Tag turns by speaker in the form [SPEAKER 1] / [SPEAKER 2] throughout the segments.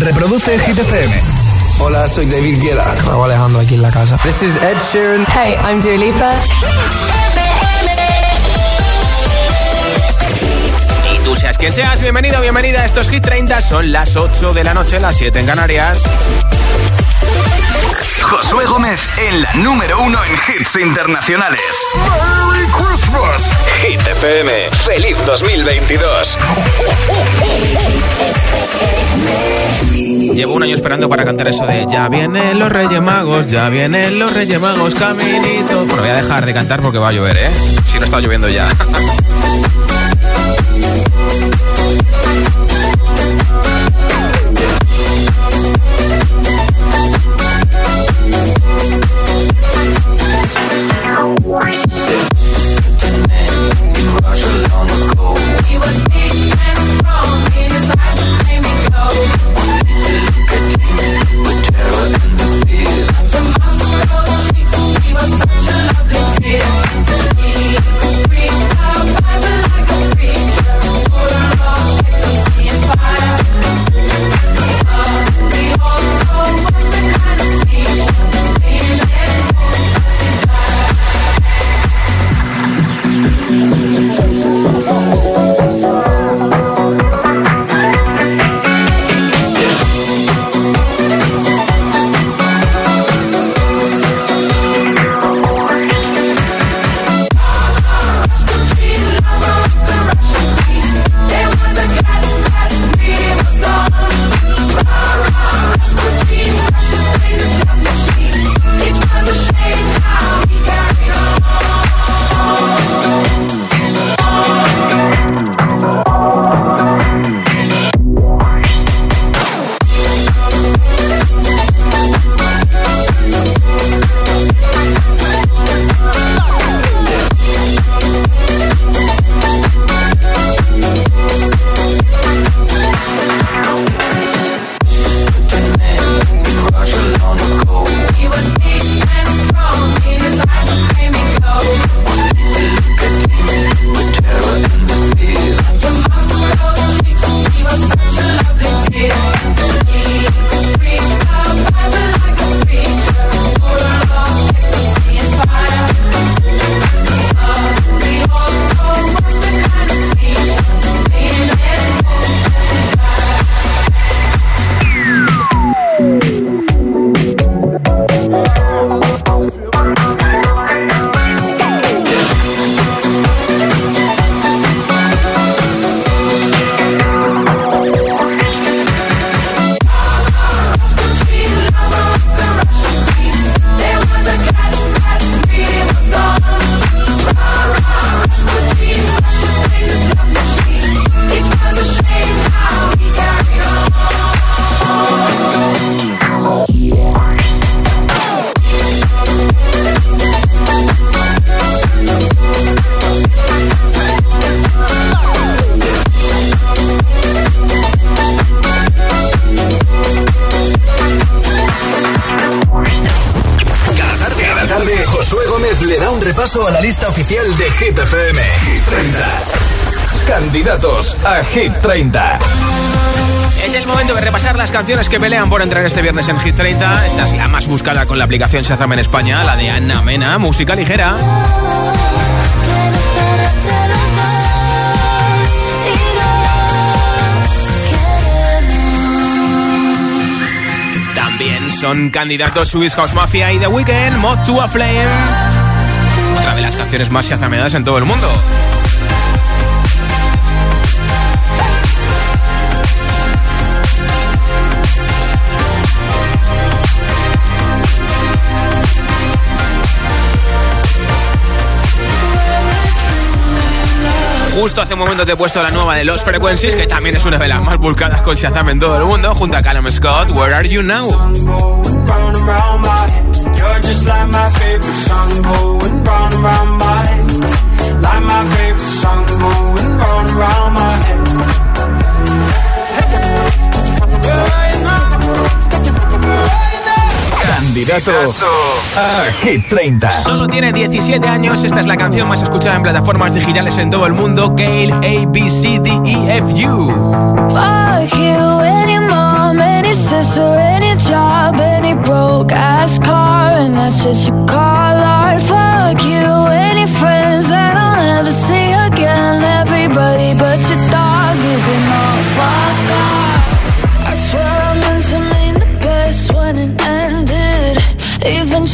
[SPEAKER 1] Reproduce Hit FM.
[SPEAKER 2] Hola, soy David Guetta. Raúl Alejandro aquí en la casa.
[SPEAKER 3] This is Ed Sheeran.
[SPEAKER 4] Hey, I'm Dua Lipa.
[SPEAKER 5] Y tú seas quien seas, bienvenido, bienvenida a estos Hit 30. Son las 8 de la noche, las 7 en Canarias.
[SPEAKER 1] Josué Gómez en la número uno en hits internacionales. ¡Merry Christmas!
[SPEAKER 6] Hit FM. Feliz 2022.
[SPEAKER 5] Llevo un año esperando para cantar eso de Ya vienen los Reyes Magos, ya vienen los Reyes Magos, caminito. Bueno, voy a dejar de cantar porque va a llover, ¿eh? Si no está lloviendo ya.
[SPEAKER 1] Hit 30.
[SPEAKER 5] Es el momento de repasar las canciones que pelean por entrar este viernes en Hit 30. Esta es la más buscada con la aplicación Shazam en España, la de Anna Mena, música ligera. También son candidatos Swiss House Mafia y The Weeknd, Mod to a Flame de las canciones más chazameadas en todo el mundo. Justo hace un momento te he puesto la nueva de Los Frequencies, que también es una de las más buscadas con Shazam en todo el mundo, junto a Callum Scott, Where Are You Now?
[SPEAKER 1] candidato a Hit 30.
[SPEAKER 5] Solo tiene 17 años, esta es la canción más escuchada en plataformas digitales en todo el mundo, Gale A B C D E F U.
[SPEAKER 7] Fuck you, any mom,
[SPEAKER 3] any sister, any job, any broke ass car, and that's just you call art.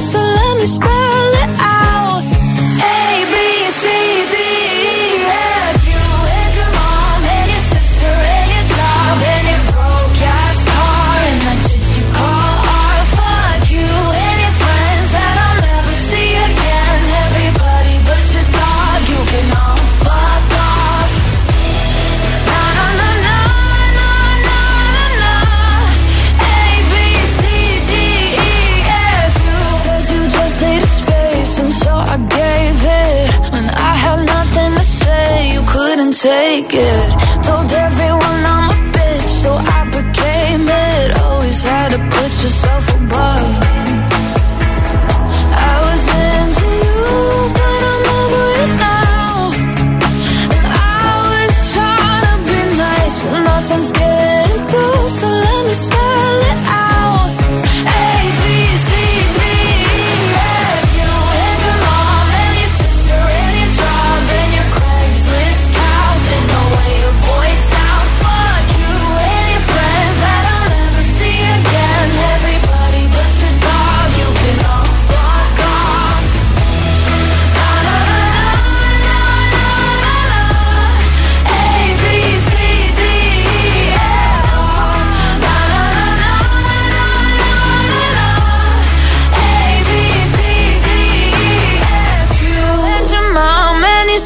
[SPEAKER 3] So let me spell take it.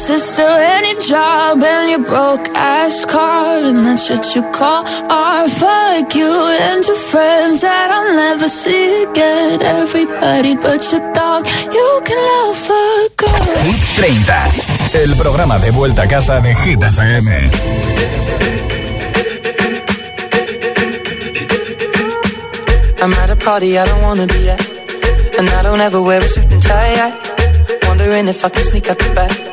[SPEAKER 3] Sister your job and your broke ass car and that's what you call art. Fuck you and your friends that I'll never see again. Everybody but your dog, you can love a girl.
[SPEAKER 1] Hit 30, el programa de vuelta a casa de Hit FM.
[SPEAKER 4] I'm at a party I don't wanna be at. And I don't ever wear a suit and tie. I wondering if I can sneak out the back.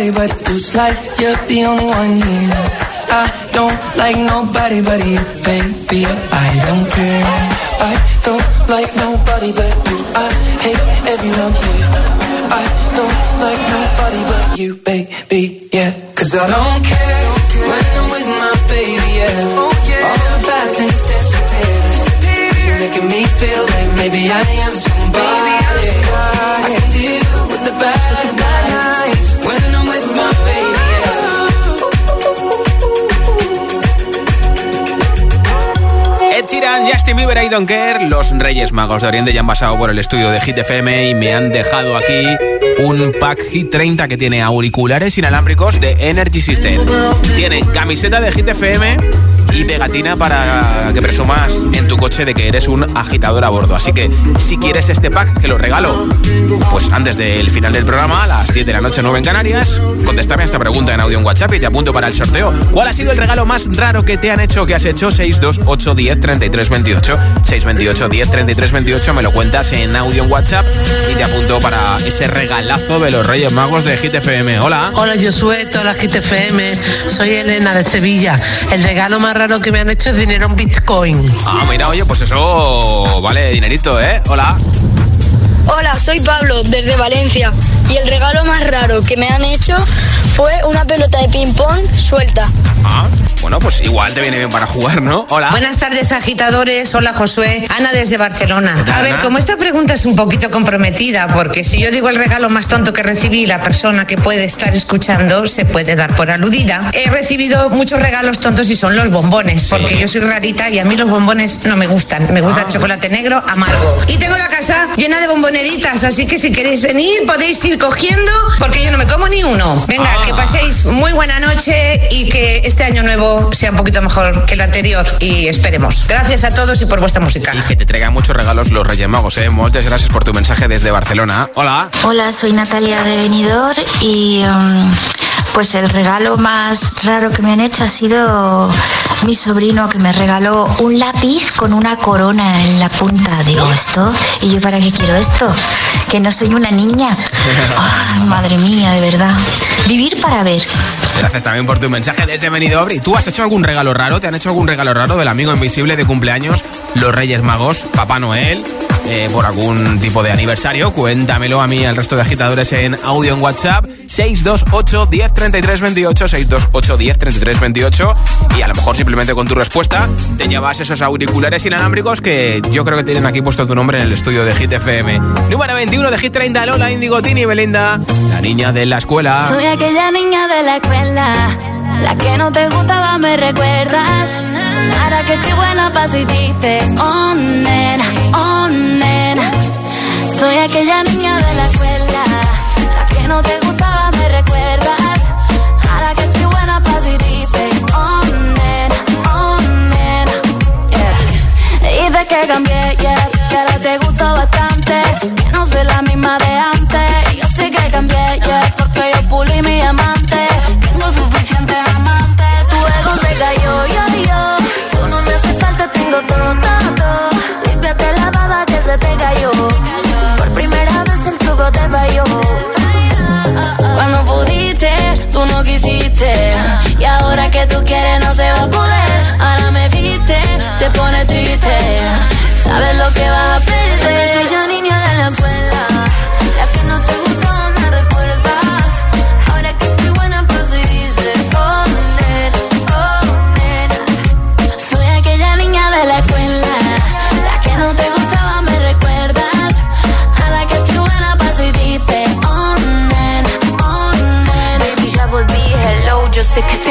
[SPEAKER 4] Nobody but who's like you're the only one here. I don't like nobody but you, baby. I don't care. I don't like nobody but you. I hate everyone here. I don't like nobody but you, baby. Yeah, cause I don't care when I'm with my baby. Yeah, oh, yeah. all the bad things disappear. disappear. Making me feel like maybe I
[SPEAKER 5] Don't Care, los Reyes Magos de Oriente ya han pasado por el estudio de Hit FM y me han dejado aquí un pack Hit 30 que tiene auriculares inalámbricos de Energy System. Tienen camiseta de Hit FM y pegatina para que presumas en tu coche de que eres un agitador a bordo. Así que si quieres este pack, que lo regalo, pues antes del final del programa, a las 10 de la noche, 9 en Canarias, contéstame a esta pregunta en audio en WhatsApp y te apunto para el sorteo. ¿Cuál ha sido el regalo más raro que te han hecho, que has hecho? 628 10 33 28. 628 10 33 28. Me lo cuentas en audio en WhatsApp y te apunto para ese regalazo de los Reyes Magos de Hit FM. Hola.
[SPEAKER 7] Hola, Josué, hola Hit FM. Soy Elena de Sevilla. El regalo más raro que me han hecho es dinero en Bitcoin.
[SPEAKER 5] Ah, mira, oye, pues eso vale dinerito, ¿eh? Hola.
[SPEAKER 8] Hola, soy Pablo desde Valencia y el regalo más raro que me han hecho fue una pelota de ping-pong suelta.
[SPEAKER 5] Ah, bueno, pues igual te viene bien para jugar, ¿no? Hola.
[SPEAKER 7] Buenas tardes, agitadores. Hola, Josué. Ana desde Barcelona.
[SPEAKER 5] tal,
[SPEAKER 7] A ver,
[SPEAKER 5] Ana?
[SPEAKER 7] como esta pregunta es un poquito comprometida, porque si yo digo el regalo más tonto que recibí, la persona que puede estar escuchando se puede dar por aludida. He recibido muchos regalos tontos y son los bombones, porque yo soy rarita y a mí los bombones no me gustan. Me gusta el chocolate negro amargo. Y tengo la casa llena de bomboneritas, así que si queréis venir podéis ir cogiendo, porque yo no me como ni uno. Venga,
[SPEAKER 5] Ah.
[SPEAKER 7] que paséis muy buena noche y que este año nuevo sea un poquito mejor que el anterior y esperemos. Gracias a todos y por vuestra música.
[SPEAKER 5] Y que te traigan muchos regalos los Reyes Magos, ¿eh? Muchas gracias por tu mensaje desde Barcelona. Hola.
[SPEAKER 9] Hola, soy Natalia de Benidorm y um, pues el regalo más raro que me han hecho ha sido mi sobrino que me regaló un lápiz con una corona en la punta. Digo, ¿esto? ¿Y yo para qué quiero esto? Que no soy una niña. Madre mía, de verdad. Vivir para ver.
[SPEAKER 5] Gracias también por tu mensaje desde Benidorm. ¿Y tú has hecho algún regalo raro? ¿Te han hecho algún regalo raro del amigo invisible de cumpleaños, los Reyes Magos, Papá Noel? Eh, por algún tipo de aniversario, cuéntamelo a mí y al resto de agitadores en audio en WhatsApp 628 10 33 28 628 10 33 28 y a lo mejor simplemente con tu respuesta te llevas esos auriculares inalámbricos que yo creo que tienen aquí puesto tu nombre en el estudio de Hit FM. Número 21 de Hit 30 Lola Indigo Tini Belinda, la niña de la escuela.
[SPEAKER 10] Soy aquella niña de la escuela, la que no te gustaba, me recuerdas. Ahora que estoy buena pa' si dices, oh nena, oh nena. Soy aquella niña de la escuela, la que no te gustaba, me recuerdas. Ahora que estoy buena pa' si dices, oh nena, oh nena. Yeah. Dices que cambié, yeah, que ahora te gusto bastante. Que no soy la misma de antes. Yo sé que cambié, yeah, te cayó. Por primera vez el truco te falló. Cuando pudiste, tú no quisiste. Y ahora que tú quieres, no se va a poder.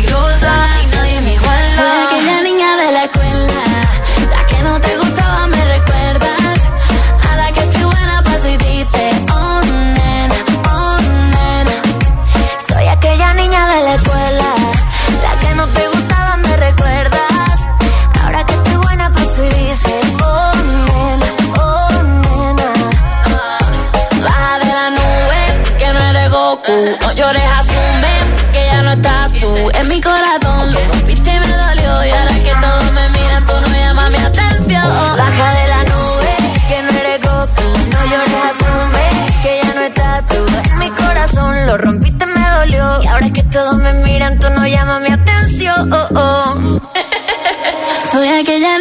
[SPEAKER 3] yo Soy
[SPEAKER 10] aquella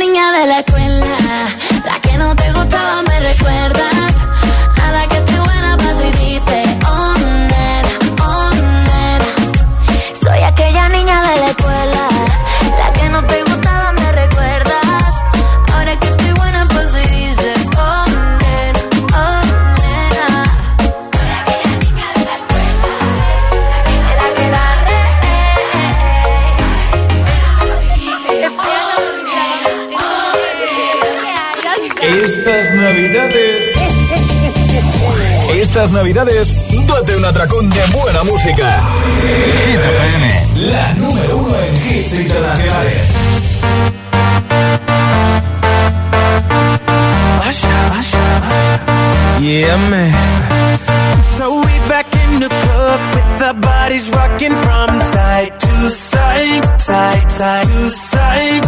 [SPEAKER 1] navidades, date un atracón de buena música. Hit FM, la número uno en hits internacionales.
[SPEAKER 11] Yeah, man. So we back in the club with our bodies rocking from side to side, side, side to side.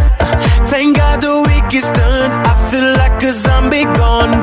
[SPEAKER 11] Thank God the week is done. I feel like a zombie gone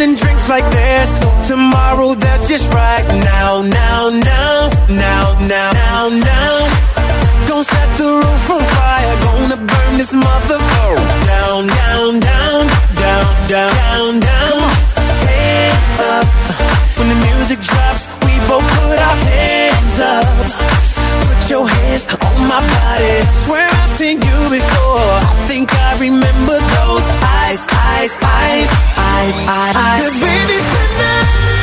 [SPEAKER 11] And drinks like there's no tomorrow. That's just right now, now, now, now, now, now, now. Gonna set the roof on fire. Gonna burn this motherfucker down, down, down, down, down, down, down. Hands up when the music drops. We both put our hands up. Put your hands on my body. Swear I've seen you before. I think I remember those eyes, eyes, eyes, eyes, eyes. eyes. Cause baby tonight,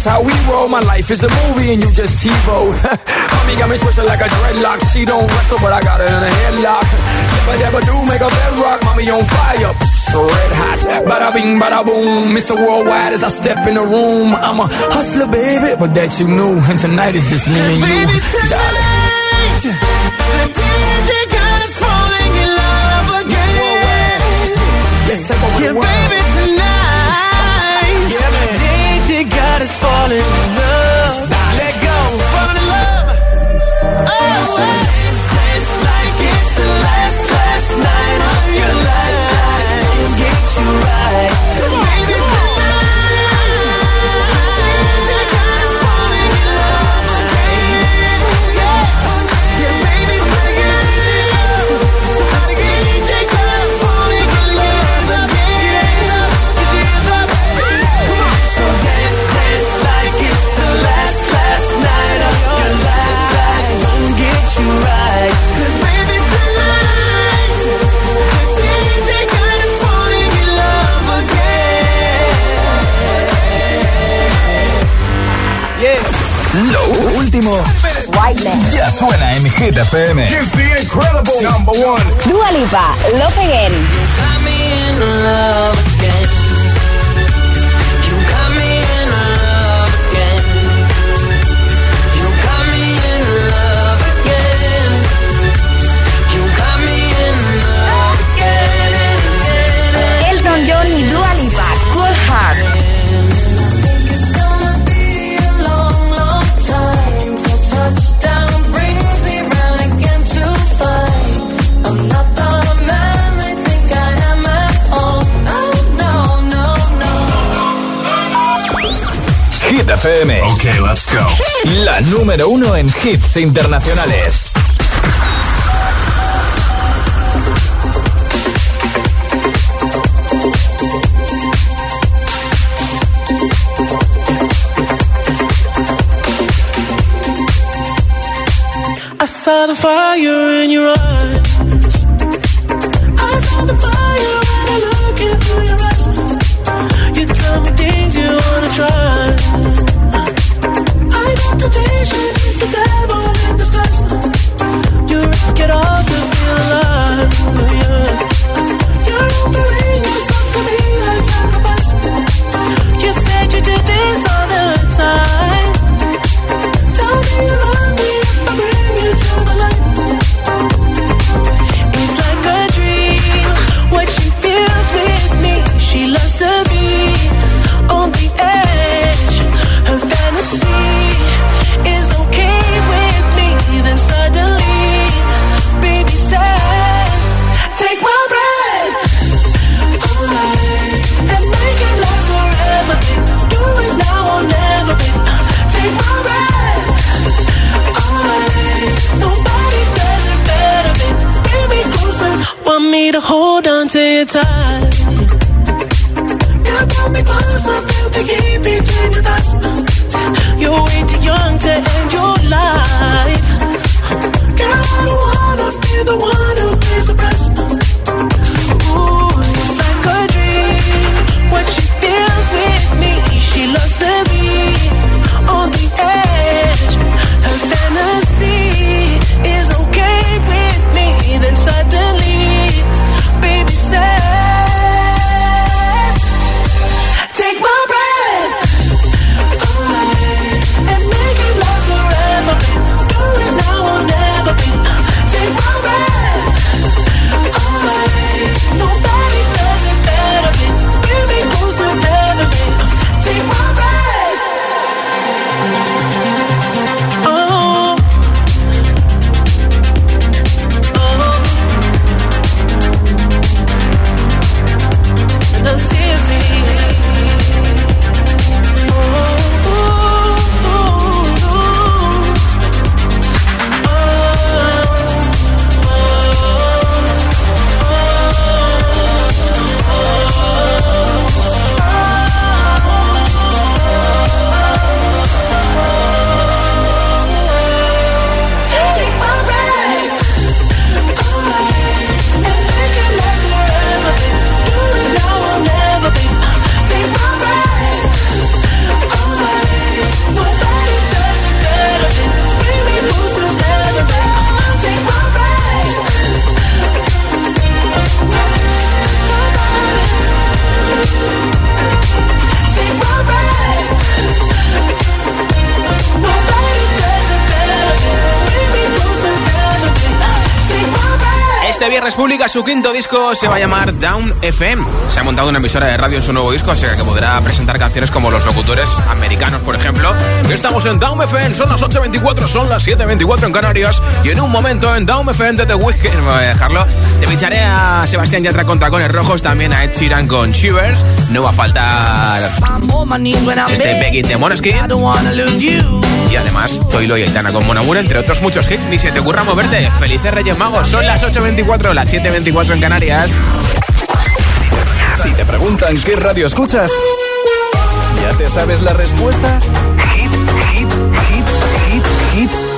[SPEAKER 12] That's how we roll. My life is a movie and you just TiVo. Mommy got me twisted like a dreadlock. She don't wrestle, but I got her in a headlock. Never, never do make a bedrock. Mommy on fire, red hot. Bada bing, bada boom. Mr. Worldwide as I step in the room. I'm a hustler, baby, but that you knew. And tonight is just me and you.
[SPEAKER 11] Baby,
[SPEAKER 12] darling.
[SPEAKER 11] tonight, the DJ got us falling in love again.
[SPEAKER 12] Let's take over
[SPEAKER 11] Yeah,
[SPEAKER 12] the world.
[SPEAKER 11] baby, Us falling in love. Let go, falling in love. Oh, dance, dance like it's the last, last night of your life. Don't get you right.
[SPEAKER 1] Último ya suena en Hit FM.
[SPEAKER 12] It's the incredible number one.
[SPEAKER 11] Dua Lipa, Love Again.
[SPEAKER 12] Okay, let's go.
[SPEAKER 1] La número uno en hits internacionales.
[SPEAKER 13] I saw the fire in your eyes. The one who pays the price.
[SPEAKER 5] Este viernes publica su quinto disco, se va a llamar Down FM. Se ha montado una emisora de radio en su nuevo disco, así que podrá presentar canciones como los locutores americanos, por ejemplo. Estamos en Down FM, son las 8.24, son las 7.24 en Canarias. Y en un momento en Down FM de The Weeknd, me voy a dejarlo, te pincharé a Sebastián Yatra con tacones rojos, también a Ed Sheeran con Shivers. No va a faltar este Begging de Moneskin. Y además, Zoilo y Aitana con Monamur, entre otros muchos hits. Ni se te ocurra moverte. Felices Reyes Magos. Son las 8.24, las 7.24 en Canarias.
[SPEAKER 1] Si te preguntan qué radio escuchas, ¿ya te sabes la respuesta?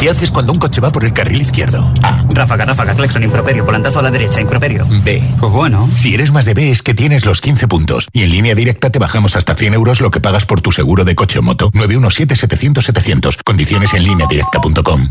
[SPEAKER 14] ¿Qué haces cuando un coche va por el carril izquierdo?
[SPEAKER 15] A. Ráfaga, ráfaga, claxon, improperio, volantazo a la derecha, improperio.
[SPEAKER 14] B.
[SPEAKER 15] Pues bueno.
[SPEAKER 14] Si eres más de B es que tienes los 15 puntos. Y en línea directa te bajamos hasta 100 euros lo que pagas por tu seguro de coche o moto. 917-700-700. Condiciones en línea directa.com.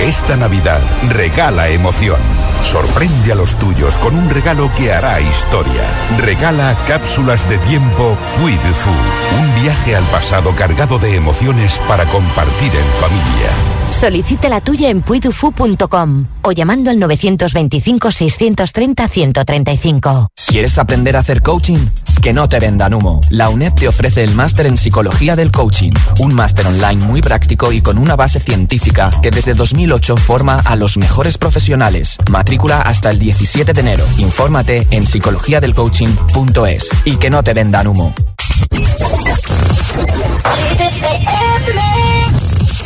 [SPEAKER 16] Esta Navidad regala emoción. Sorprende a los tuyos con un regalo que hará historia. Regala cápsulas de tiempo Fou. Un viaje al pasado cargado de emociones para compartir en familia.
[SPEAKER 17] Solicite la tuya en puidufu.com o llamando al 925-630-135.
[SPEAKER 18] ¿Quieres aprender a hacer coaching? Que no te vendan humo. La UNED te ofrece el máster en psicología del coaching. Un máster online muy práctico y con una base científica que desde 2008 forma a los mejores profesionales. Matrícula hasta el 17 de enero. Infórmate en psicologiadelcoaching.es y que no te vendan humo.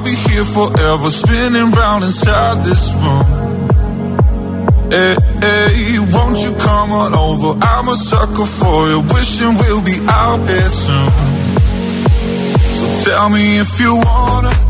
[SPEAKER 19] I'll be here forever, spinning round inside this room. Hey, hey, won't you come on over? I'm a sucker for you, wishing we'll be out here soon. So tell me if you wanna,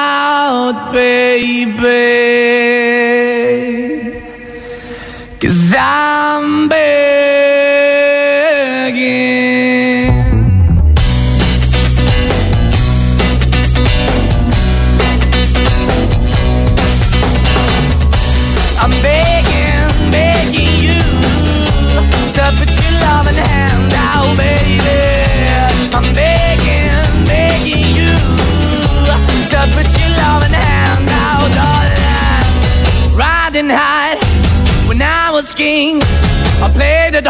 [SPEAKER 20] baby. Cause I'm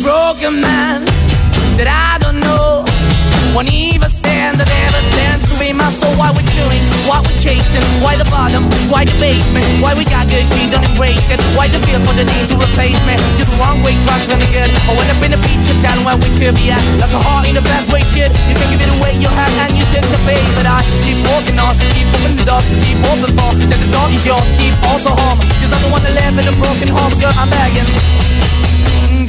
[SPEAKER 20] Broken man that I don't know. Won't even stand, that never stands to be my soul. Why we're chewing, why we're chasing, why the bottom, why the basement, why we got good, she don't embrace it. Why the feel for the need to replace me? You're the wrong way, trying to good. I went up in a feature town where we could be at. Like a heart in the best way, shit. You can give it away, you have, and you take the bait. But I keep walking on, keep moving the door, keep open for. Then the door is yours, keep also home. Cause I'm the one that live in a broken home, girl, I'm begging.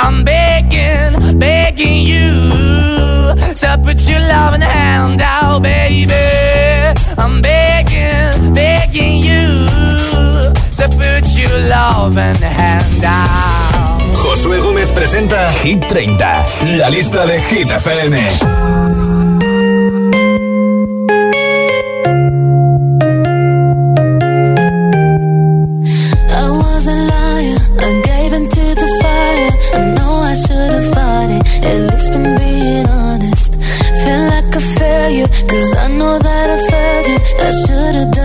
[SPEAKER 20] I'm begging, begging you to put your loving hand out, baby. I'm begging, begging you to put your loving hand out.
[SPEAKER 1] Josué Gómez presenta Hit 30, la lista de Hit FM.
[SPEAKER 3] I should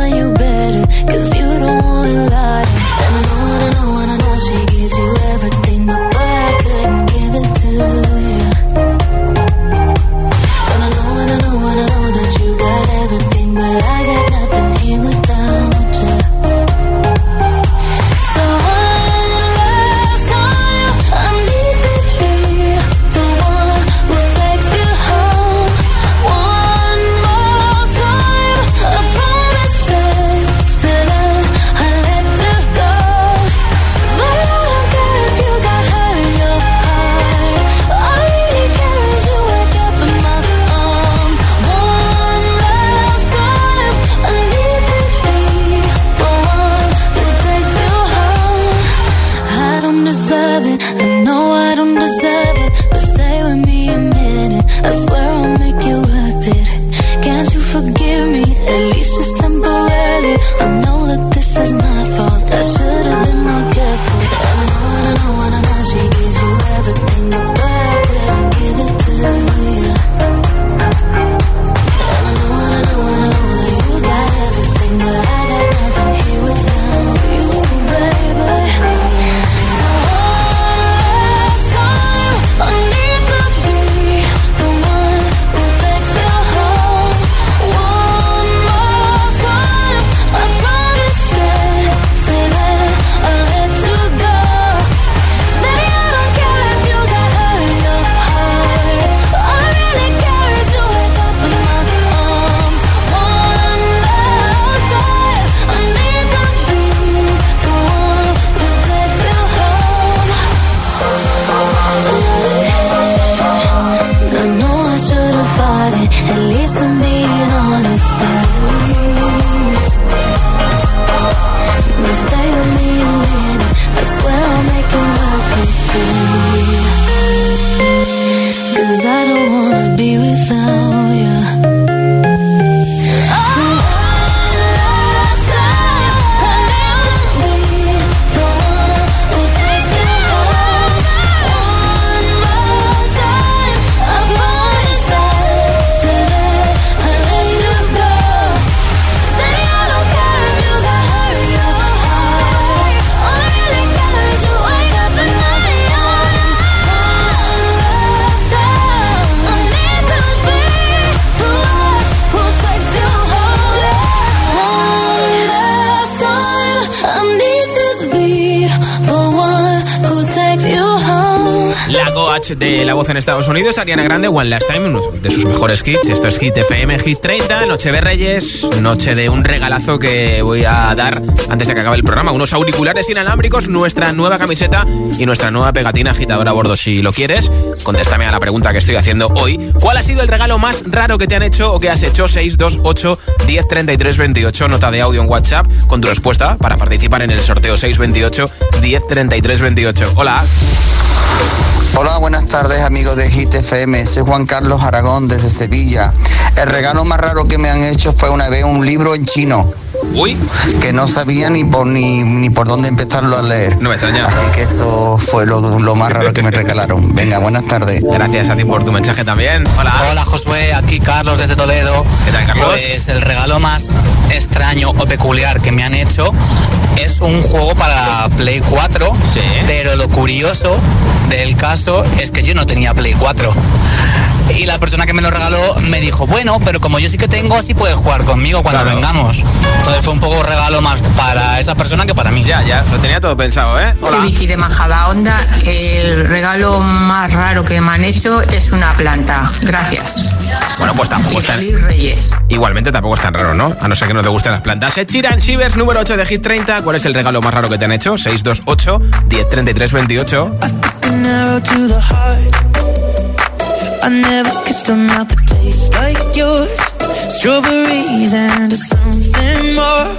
[SPEAKER 5] En Estados Unidos, Ariana Grande, One Last Time, uno de sus mejores hits. Esto es Hit FM, Hit 30, Noche de Reyes, noche de un regalazo que voy a dar antes de que acabe el programa. Unos auriculares inalámbricos, nuestra nueva camiseta y nuestra nueva pegatina agitadora a bordo. Si lo quieres, contéstame a la pregunta que estoy haciendo hoy. ¿Cuál ha sido el regalo más raro que te han hecho o que has hecho? 628 1033 28, nota de audio en WhatsApp con tu respuesta para participar en el sorteo 628 1033 28. Hola.
[SPEAKER 21] Hola, buenas tardes amigos de Hit FM. Soy Juan Carlos Aragón desde Sevilla. El regalo más raro que me han hecho fue una vez un libro en chino.
[SPEAKER 5] Uy.
[SPEAKER 21] Que no sabía ni por ni, ni por dónde empezarlo a leer.
[SPEAKER 5] No me extraña.
[SPEAKER 21] Así que eso fue lo, lo más raro que me regalaron. Venga, buenas tardes.
[SPEAKER 5] Gracias a ti por tu mensaje también. Hola.
[SPEAKER 22] Hola Josué, aquí Carlos desde Toledo.
[SPEAKER 5] ¿Qué tal, Carlos?
[SPEAKER 22] Pues el regalo más extraño o peculiar que me han hecho es un juego para Play 4.
[SPEAKER 5] Sí.
[SPEAKER 22] Pero lo curioso del caso es que yo no tenía Play 4. Y la persona que me lo regaló me dijo, bueno, pero como yo sí que tengo, así puedes jugar conmigo cuando
[SPEAKER 5] Claro.
[SPEAKER 22] vengamos. Entonces fue un poco regalo más para esa persona que para mí.
[SPEAKER 5] Ya, ya, lo tenía todo pensado, ¿eh?
[SPEAKER 23] Soy Vicky de Majada Onda. El regalo más raro que me han hecho es una planta. Gracias.
[SPEAKER 5] Bueno, pues tampoco
[SPEAKER 23] Y
[SPEAKER 5] es tan...
[SPEAKER 23] Reyes.
[SPEAKER 5] Igualmente tampoco es tan raro, ¿no? A no ser que no te gusten las plantas. Ed Sheeran, Shivers, número 8 de Hit 30. ¿Cuál es el regalo más raro que te han hecho? 628 1033 28.
[SPEAKER 4] An arrow to the heart. I never kissed a mouth that tastes like yours. Strawberries and something more.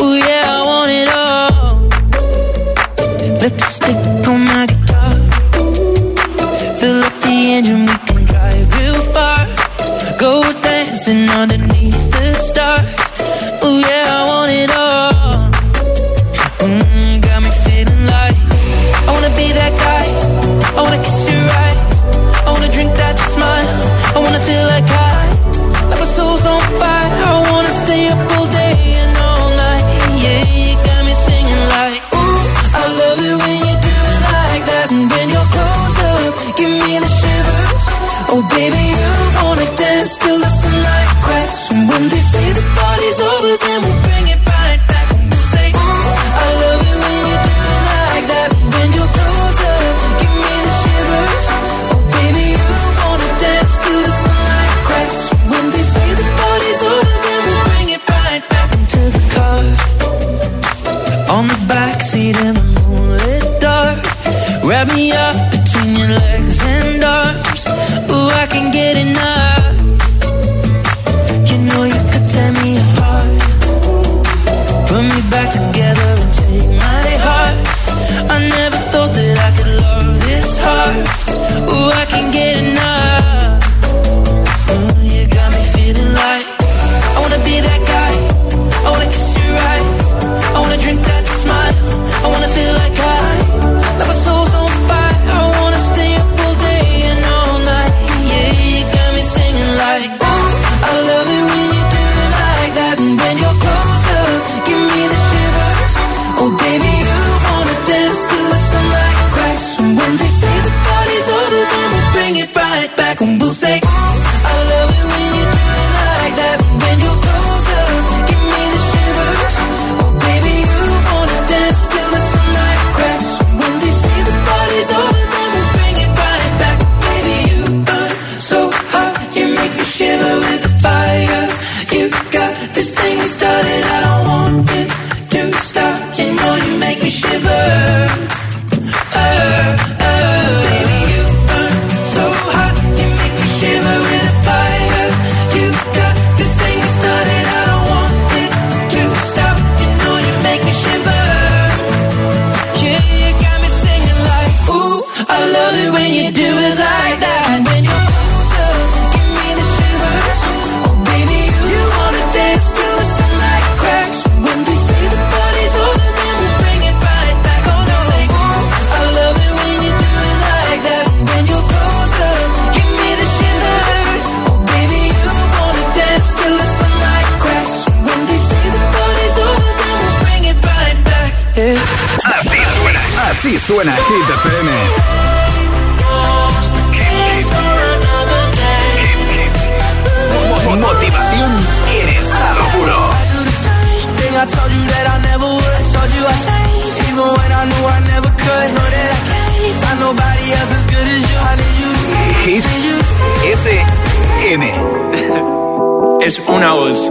[SPEAKER 4] Ooh yeah, I want it all. Lipstick on my guitar. Fill up the engine, we can drive real far. Go dancing underneath the stars. Ooh yeah, I want it all.
[SPEAKER 1] Así suena, así suena Hit FM. Motivación en estado puro.
[SPEAKER 4] When I
[SPEAKER 1] Hit FM.
[SPEAKER 11] es una voz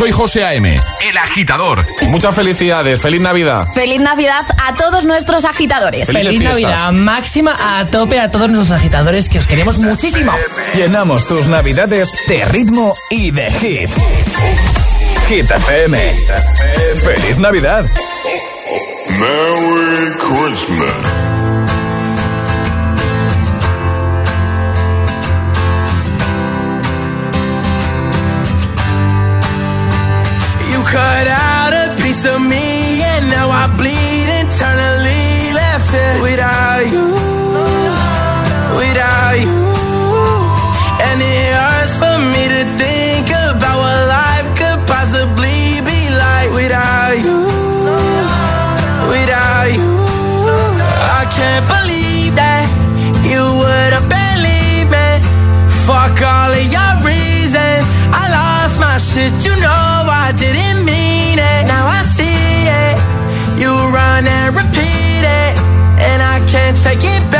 [SPEAKER 24] soy José A.M., el agitador. Muchas felicidades, feliz Navidad.
[SPEAKER 25] Feliz Navidad a todos nuestros agitadores.
[SPEAKER 26] Feliz, Navidad, máxima a tope a todos nuestros agitadores que os queremos muchísimo.
[SPEAKER 27] Llenamos tus Navidades de ritmo y de hits. Hit FM. Feliz Navidad.
[SPEAKER 19] Merry Christmas.
[SPEAKER 11] piece of me, and now I bleed internally. Left it without you, without you, and it hurts for me to think about what life could possibly be like without you, without you. I can't believe that you would have been leaving. Fuck all of your reasons. I lost my shit, you know I didn't. mean. and repeat it. And I can't take it back.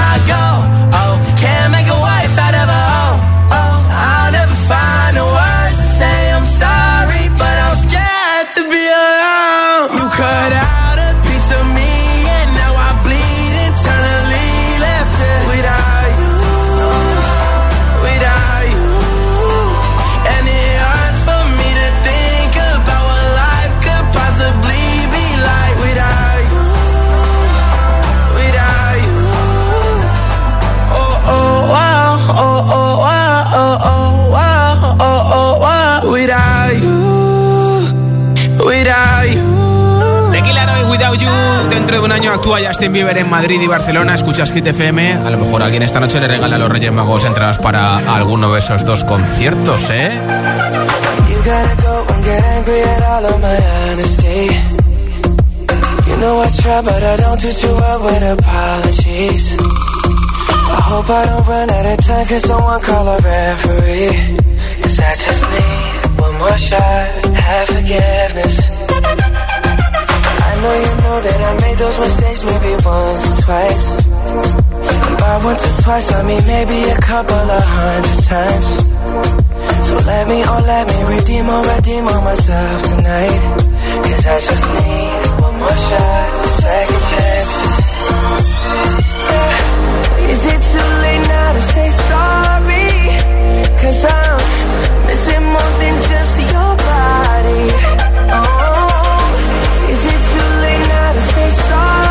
[SPEAKER 5] actúa Justin Bieber en Madrid y Barcelona. Escuchas Hit FM. A lo mejor alguien esta noche le regala a los Reyes Magos entradas para alguno de esos dos conciertos, ¿eh?
[SPEAKER 4] Know you know that I made those mistakes maybe once or twice. By once or twice, I mean maybe a couple of hundred times. So let me, oh let me redeem or redeem on myself tonight. Cause I just need one more shot, second chance. Yeah. Is it too late now to say sorry? Cause I'm missing more than just your body. inside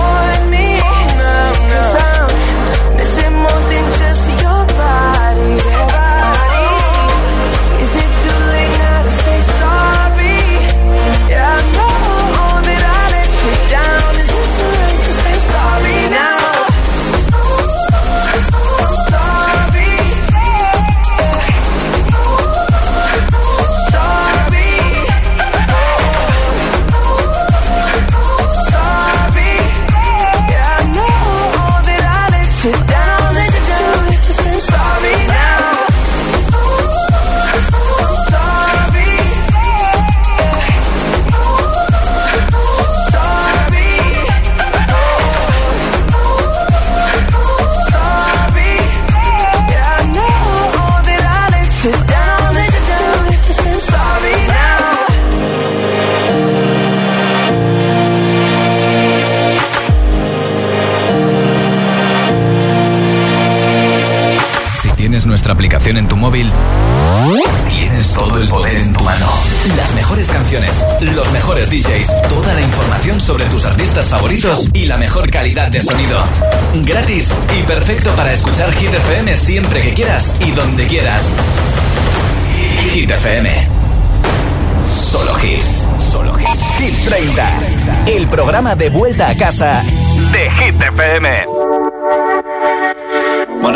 [SPEAKER 1] en tu móvil, tienes todo el poder en tu mano. Las mejores canciones, los mejores DJs, toda la información sobre tus artistas favoritos y la mejor calidad de sonido. Gratis y perfecto para escuchar Hit FM siempre que quieras y donde quieras. Hit FM. Solo hits. Solo hits. Hit 30. El programa de vuelta a casa de Hit FM.
[SPEAKER 28] Mon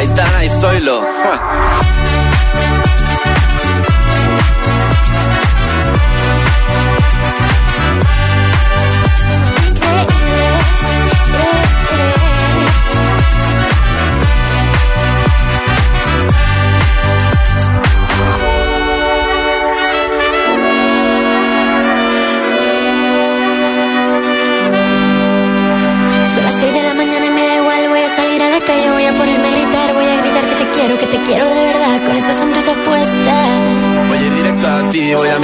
[SPEAKER 28] Aitana y Zoilo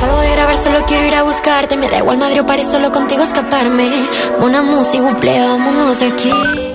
[SPEAKER 29] Salgo de grabar, solo quiero ir a buscarte. Me da igual Madrid o París, solo contigo escaparme. Una música, vámonos de aquí.